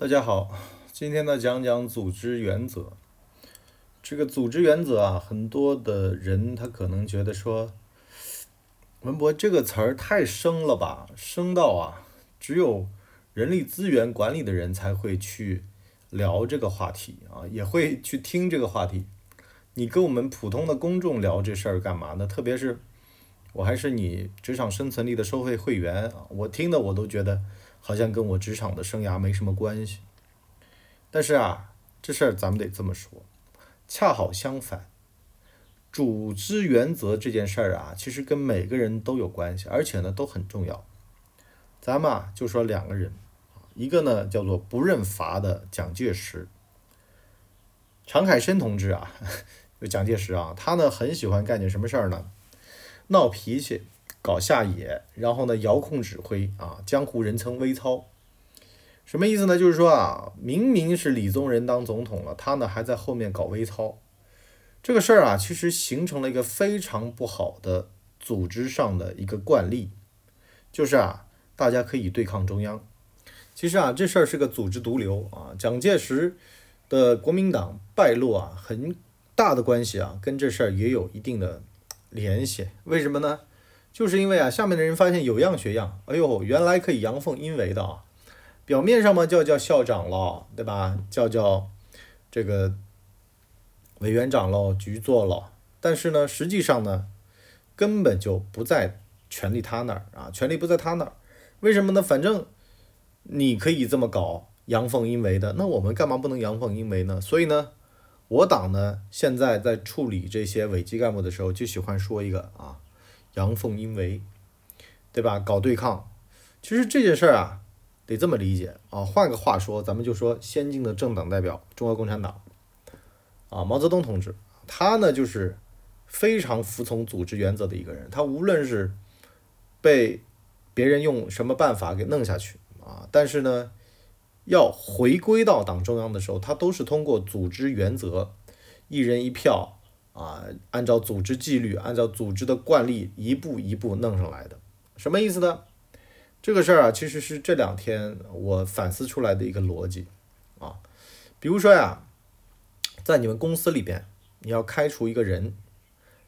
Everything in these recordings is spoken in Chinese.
大家好，今天呢讲讲组织原则。这个组织原则啊，很多的人他可能觉得说，文博这个词儿太生了吧，生到啊，只有人力资源管理的人才会去聊这个话题啊，也会去听这个话题。你跟我们普通的公众聊这事儿干嘛呢？特别是我还是你职场生存力的收费会员啊，我听的我都觉得。好像跟我职场的生涯没什么关系，但是啊，这事儿咱们得这么说，恰好相反，组织原则这件事儿啊，其实跟每个人都有关系，而且呢都很重要。咱们啊就说两个人，一个呢叫做不认罚的蒋介石，常凯申同志啊，就蒋介石啊，他呢很喜欢干点什么事儿呢？闹脾气。搞下野，然后呢，遥控指挥啊，江湖人称微操，什么意思呢？就是说啊，明明是李宗仁当总统了，他呢还在后面搞微操，这个事儿啊，其实形成了一个非常不好的组织上的一个惯例，就是啊，大家可以对抗中央。其实啊，这事儿是个组织毒瘤啊，蒋介石的国民党败落啊，很大的关系啊，跟这事儿也有一定的联系。为什么呢？就是因为啊，下面的人发现有样学样，哎呦，原来可以阳奉阴违的啊！表面上嘛叫叫校长了，对吧？叫叫这个委员长喽，局座了，但是呢，实际上呢，根本就不在权力他那儿啊，权力不在他那儿。为什么呢？反正你可以这么搞阳奉阴违的，那我们干嘛不能阳奉阴违呢？所以呢，我党呢现在在处理这些违纪干部的时候，就喜欢说一个啊。阳奉阴违，对吧？搞对抗，其实这件事儿啊，得这么理解啊。换个话说，咱们就说先进的政党代表中国共产党啊，毛泽东同志，他呢就是非常服从组织原则的一个人。他无论是被别人用什么办法给弄下去啊，但是呢，要回归到党中央的时候，他都是通过组织原则，一人一票。啊，按照组织纪律，按照组织的惯例，一步一步弄上来的，什么意思呢？这个事儿啊，其实是这两天我反思出来的一个逻辑啊。比如说呀，在你们公司里边，你要开除一个人，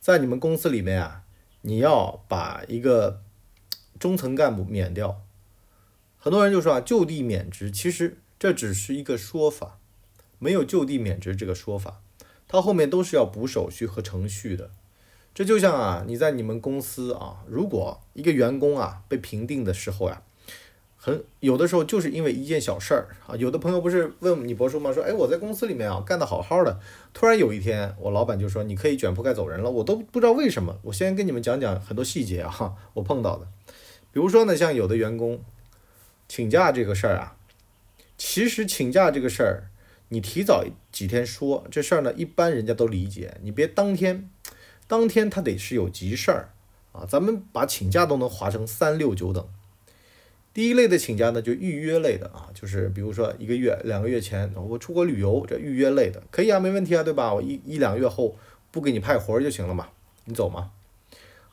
在你们公司里面啊，你要把一个中层干部免掉，很多人就说啊，就地免职，其实这只是一个说法，没有就地免职这个说法。它后面都是要补手续和程序的，这就像啊，你在你们公司啊，如果一个员工啊被评定的时候呀，很有的时候就是因为一件小事儿啊，有的朋友不是问你博叔吗？说哎，我在公司里面啊干得好好的，突然有一天我老板就说你可以卷铺盖走人了，我都不知道为什么。我先跟你们讲讲很多细节啊，我碰到的，比如说呢，像有的员工请假这个事儿啊，其实请假这个事儿。你提早几天说这事儿呢，一般人家都理解。你别当天，当天他得是有急事儿啊。咱们把请假都能划成三六九等。第一类的请假呢，就预约类的啊，就是比如说一个月、两个月前我出国旅游，这预约类的可以啊，没问题啊，对吧？我一一两月后不给你派活儿就行了嘛，你走嘛。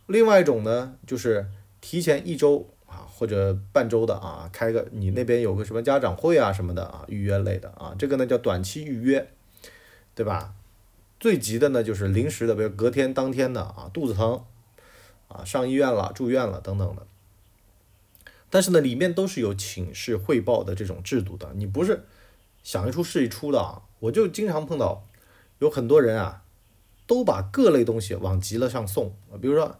另外一种呢，就是提前一周。啊或者半周的啊，开个你那边有个什么家长会啊什么的啊，预约类的啊，这个呢叫短期预约，对吧？最急的呢就是临时的，比如隔天当天的啊，肚子疼啊，上医院了，住院了等等的。但是呢，里面都是有请示汇报的这种制度的，你不是想一出是一出的啊。我就经常碰到有很多人啊，都把各类东西往急了上送，比如说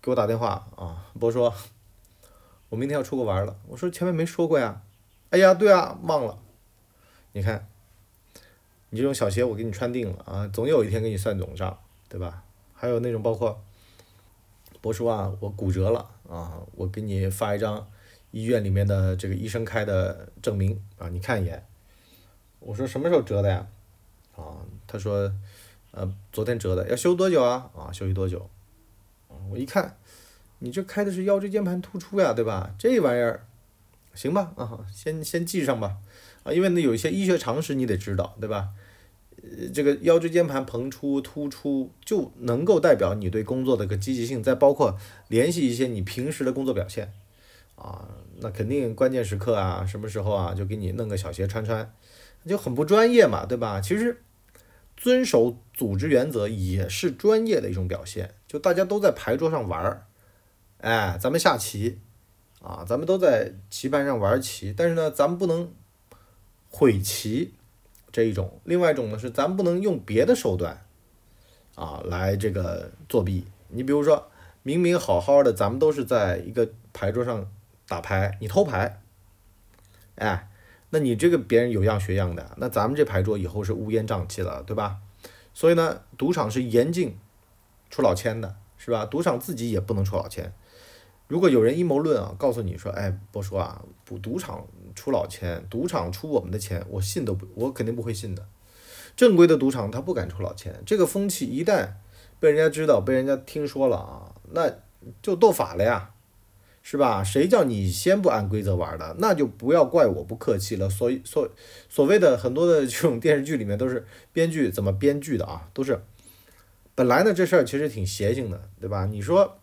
给我打电话啊，博说。我明天要出国玩了，我说前面没说过呀，哎呀，对啊，忘了。你看，你这种小鞋我给你穿定了啊，总有一天给你算总账，对吧？还有那种包括，博叔啊，我骨折了啊，我给你发一张医院里面的这个医生开的证明啊，你看一眼。我说什么时候折的呀？啊，他说，呃，昨天折的，要休多久啊？啊，休息多久？我一看。你这开的是腰椎间盘突出呀，对吧？这玩意儿，行吧，啊，先先记上吧，啊，因为呢有一些医学常识你得知道，对吧？呃，这个腰椎间盘膨出突出就能够代表你对工作的个积极性，再包括联系一些你平时的工作表现，啊，那肯定关键时刻啊，什么时候啊，就给你弄个小鞋穿穿，就很不专业嘛，对吧？其实遵守组织原则也是专业的一种表现，就大家都在牌桌上玩儿，哎，咱们下棋啊，咱们都在棋盘上玩棋，但是呢，咱们不能毁棋这一种，另外一种呢是咱不能用别的手段啊来这个作弊。你比如说，明明好好的，咱们都是在一个牌桌上打牌，你偷牌，哎，那你这个别人有样学样的，那咱们这牌桌以后是乌烟瘴气了，对吧？所以呢，赌场是严禁出老千的，是吧？赌场自己也不能出老千。如果有人阴谋论啊，告诉你说，哎，波叔啊，赌赌场出老千，赌场出我们的钱，我信都不，我肯定不会信的。正规的赌场他不敢出老千，这个风气一旦。被人家知道，被人家听说了啊，那就斗法了呀，是吧？谁叫你先不按规则玩的，那就不要怪我不客气了。所以所所谓的很多的这种电视剧里面都是编剧怎么编剧的啊，都是本来呢这事儿其实挺邪性的，对吧？你说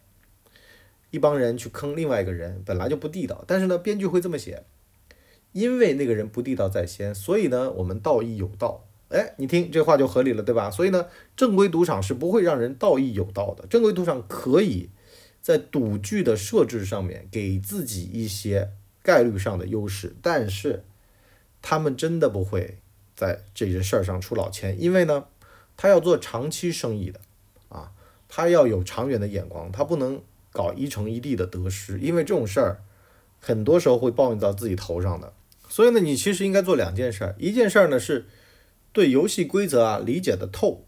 一帮人去坑另外一个人，本来就不地道，但是呢编剧会这么写，因为那个人不地道在先，所以呢我们道义有道。哎，你听这话就合理了，对吧？所以呢，正规赌场是不会让人道义有道的。正规赌场可以在赌具的设置上面给自己一些概率上的优势，但是他们真的不会在这件事儿上出老千，因为呢，他要做长期生意的啊，他要有长远的眼光，他不能搞一城一地的得失，因为这种事儿很多时候会报应到自己头上的。所以呢，你其实应该做两件事儿，一件事儿呢是。对游戏规则啊理解的透，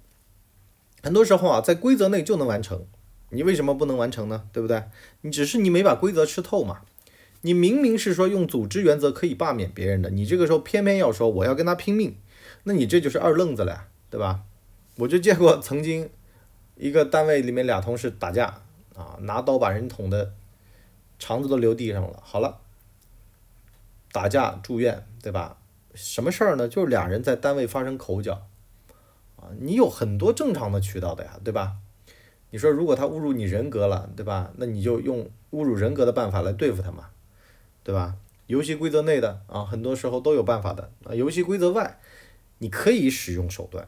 很多时候啊在规则内就能完成，你为什么不能完成呢？对不对？你只是你没把规则吃透嘛。你明明是说用组织原则可以罢免别人的，你这个时候偏偏要说我要跟他拼命，那你这就是二愣子了呀，对吧？我就见过曾经一个单位里面俩同事打架啊，拿刀把人捅的肠子都流地上了。好了，打架住院，对吧？什么事儿呢？就是俩人在单位发生口角，啊，你有很多正常的渠道的呀，对吧？你说如果他侮辱你人格了，对吧？那你就用侮辱人格的办法来对付他嘛，对吧？游戏规则内的啊，很多时候都有办法的啊。游戏规则外，你可以使用手段。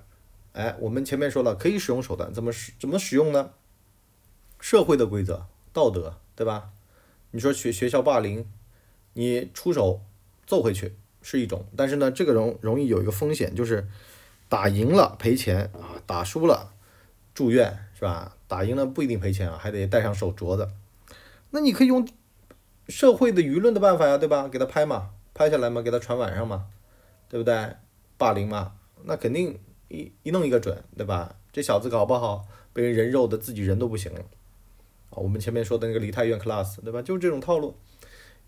哎，我们前面说了，可以使用手段，怎么使怎么使用呢？社会的规则、道德，对吧？你说学学校霸凌，你出手揍回去。是一种，但是呢，这个容容易有一个风险，就是打赢了赔钱啊，打输了住院是吧？打赢了不一定赔钱啊，还得戴上手镯子。那你可以用社会的舆论的办法呀，对吧？给他拍嘛，拍下来嘛，给他传网上嘛，对不对？霸凌嘛，那肯定一一弄一个准，对吧？这小子搞不好被人人肉的自己人都不行了。我们前面说的那个梨泰院 class，对吧？就是这种套路。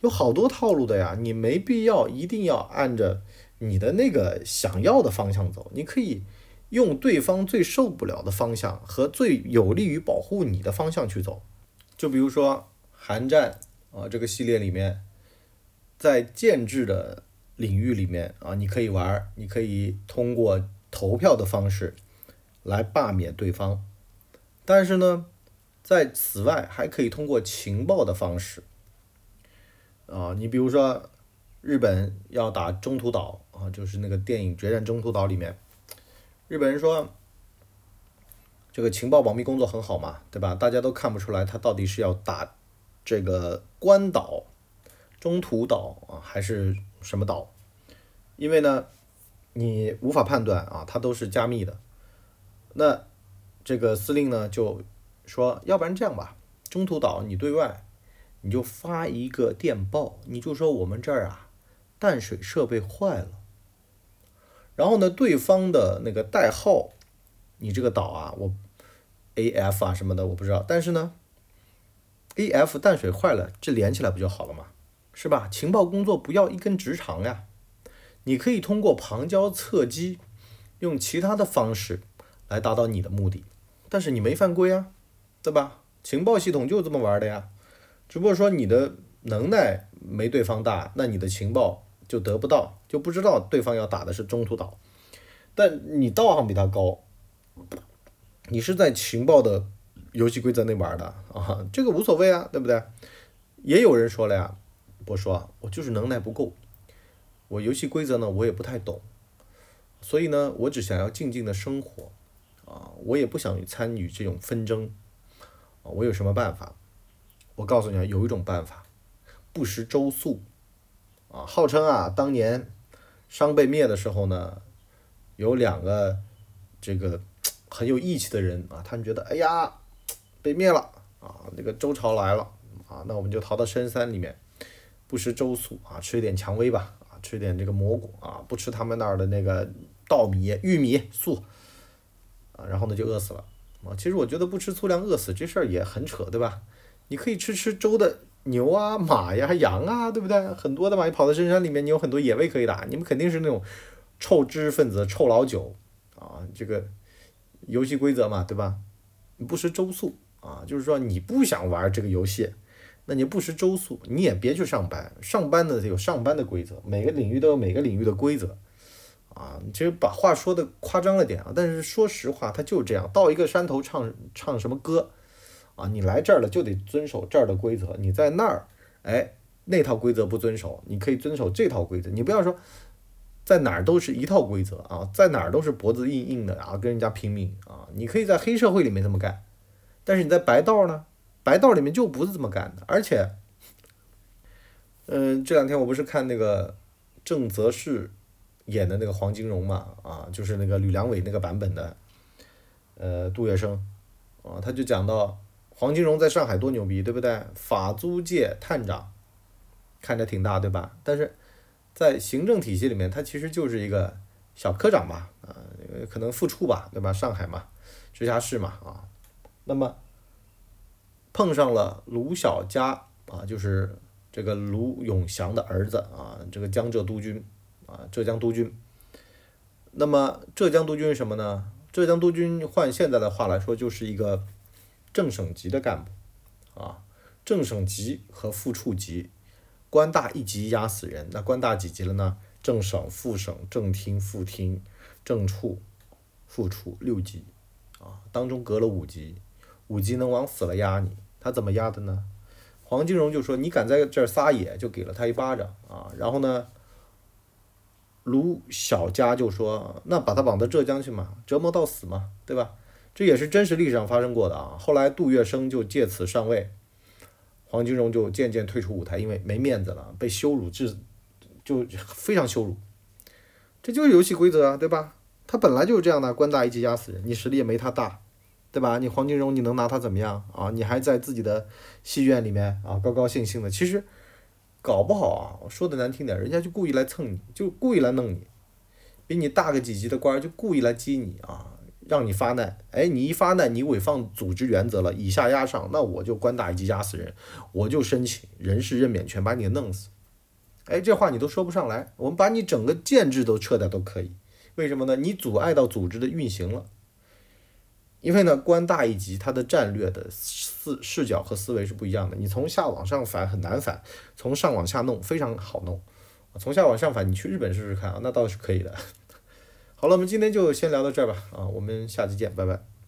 有好多套路的呀，你没必要一定要按着你的那个想要的方向走，你可以用对方最受不了的方向和最有利于保护你的方向去走。就比如说寒战啊这个系列里面，在建制的领域里面啊，你可以玩，你可以通过投票的方式来罢免对方，但是呢，在此外还可以通过情报的方式。啊，你比如说，日本要打中途岛啊，就是那个电影《决战中途岛》里面，日本人说，这个情报保密工作很好嘛，对吧？大家都看不出来他到底是要打这个关岛、中途岛啊，还是什么岛？因为呢，你无法判断啊，它都是加密的。那这个司令呢就说，要不然这样吧，中途岛你对外。你就发一个电报，你就说我们这儿啊，淡水设备坏了。然后呢，对方的那个代号，你这个岛啊，我 A F 啊什么的我不知道，但是呢，A F 淡水坏了，这连起来不就好了吗？是吧？情报工作不要一根直肠呀，你可以通过旁敲侧击，用其他的方式来达到你的目的，但是你没犯规啊，对吧？情报系统就这么玩的呀。只不过说你的能耐没对方大，那你的情报就得不到，就不知道对方要打的是中途岛，但你道行比他高，你是在情报的游戏规则内玩的啊，这个无所谓啊，对不对？也有人说了呀，我说，我就是能耐不够，我游戏规则呢我也不太懂，所以呢我只想要静静的生活，啊，我也不想参与这种纷争，我有什么办法？我告诉你啊，有一种办法，不食周粟，啊，号称啊当年商被灭的时候呢，有两个这个 很有义气的人啊，他们觉得哎呀被灭了啊，那个周朝来了。啊，那我们就逃到深山里面，不食周粟啊，吃一点蔷薇吧，啊，吃一点这个蘑菇啊，不吃他们那儿的那个稻米、玉米、粟，啊，然后呢就饿死了。啊，其实我觉得不吃粗粮饿死这事儿也很扯，对吧？你可以吃吃粥的牛啊、马呀、羊啊，对不对？很多的嘛，你跑到深山里面，你有很多野味可以打。你们肯定是那种臭知识分子、臭老九啊，这个游戏规则嘛，对吧？你不食周粟啊，就是说你不想玩这个游戏。那你不识周粟，你也别去上班。上班呢，有上班的规则，每个领域都有每个领域的规则，啊，其实把话说的夸张了点啊，但是说实话，他就是这样。到一个山头唱唱什么歌，啊，你来这儿了就得遵守这儿的规则。你在那儿，哎，那套规则不遵守，你可以遵守这套规则。你不要说在哪儿都是一套规则啊，在哪儿都是脖子硬硬的啊，跟人家拼命啊。你可以在黑社会里面这么干，但是你在白道呢？白道里面就不是这么干的，而且，嗯，这两天我不是看那个郑则仕演的那个黄金荣嘛，啊，就是那个吕良伟那个版本的，呃，杜月笙，啊，他就讲到黄金荣在上海多牛逼，对不对？法租界探长，看着挺大，对吧？但是在行政体系里面，他其实就是一个小科长吧，啊，可能副处吧，对吧？上海嘛，直辖市嘛，啊，那么。碰上了卢小嘉啊，就是这个卢永祥的儿子啊，这个江浙督军啊，浙江督军。那么浙江督军是什么呢？浙江督军换现在的话来说，就是一个正省级的干部啊，正省级和副处级，官大一级压死人。那官大几级了呢？正省、副省、正厅、副厅、正处、副处六级啊，当中隔了五级，五级能往死了压你。他怎么压的呢？黄金荣就说：“你敢在这儿撒野，就给了他一巴掌啊！”然后呢，卢小佳就说：“那把他绑到浙江去嘛，折磨到死嘛，对吧？”这也是真实历史上发生过的啊。后来杜月笙就借此上位，黄金荣就渐渐退出舞台，因为没面子了，被羞辱至就非常羞辱。这就是游戏规则啊，对吧？他本来就是这样的，官大一级压死人，你实力也没他大。对吧？你黄金荣，你能拿他怎么样啊？你还在自己的戏院里面啊，高高兴兴的。其实搞不好啊，我说的难听点，人家就故意来蹭你，就故意来弄你，比你大个几级的官就故意来激你啊，让你发难。哎，你一发难，你违反组织原则了，以下压上，那我就官大一级压死人，我就申请人事任免权，把你弄死。哎，这话你都说不上来，我们把你整个建制都撤掉都可以。为什么呢？你阻碍到组织的运行了。因为呢，官大一级，它的战略的视视角和思维是不一样的。你从下往上反很难反，从上往下弄非常好弄。从下往上反，你去日本试试看啊，那倒是可以的。好了，我们今天就先聊到这儿吧，啊，我们下期见，拜拜。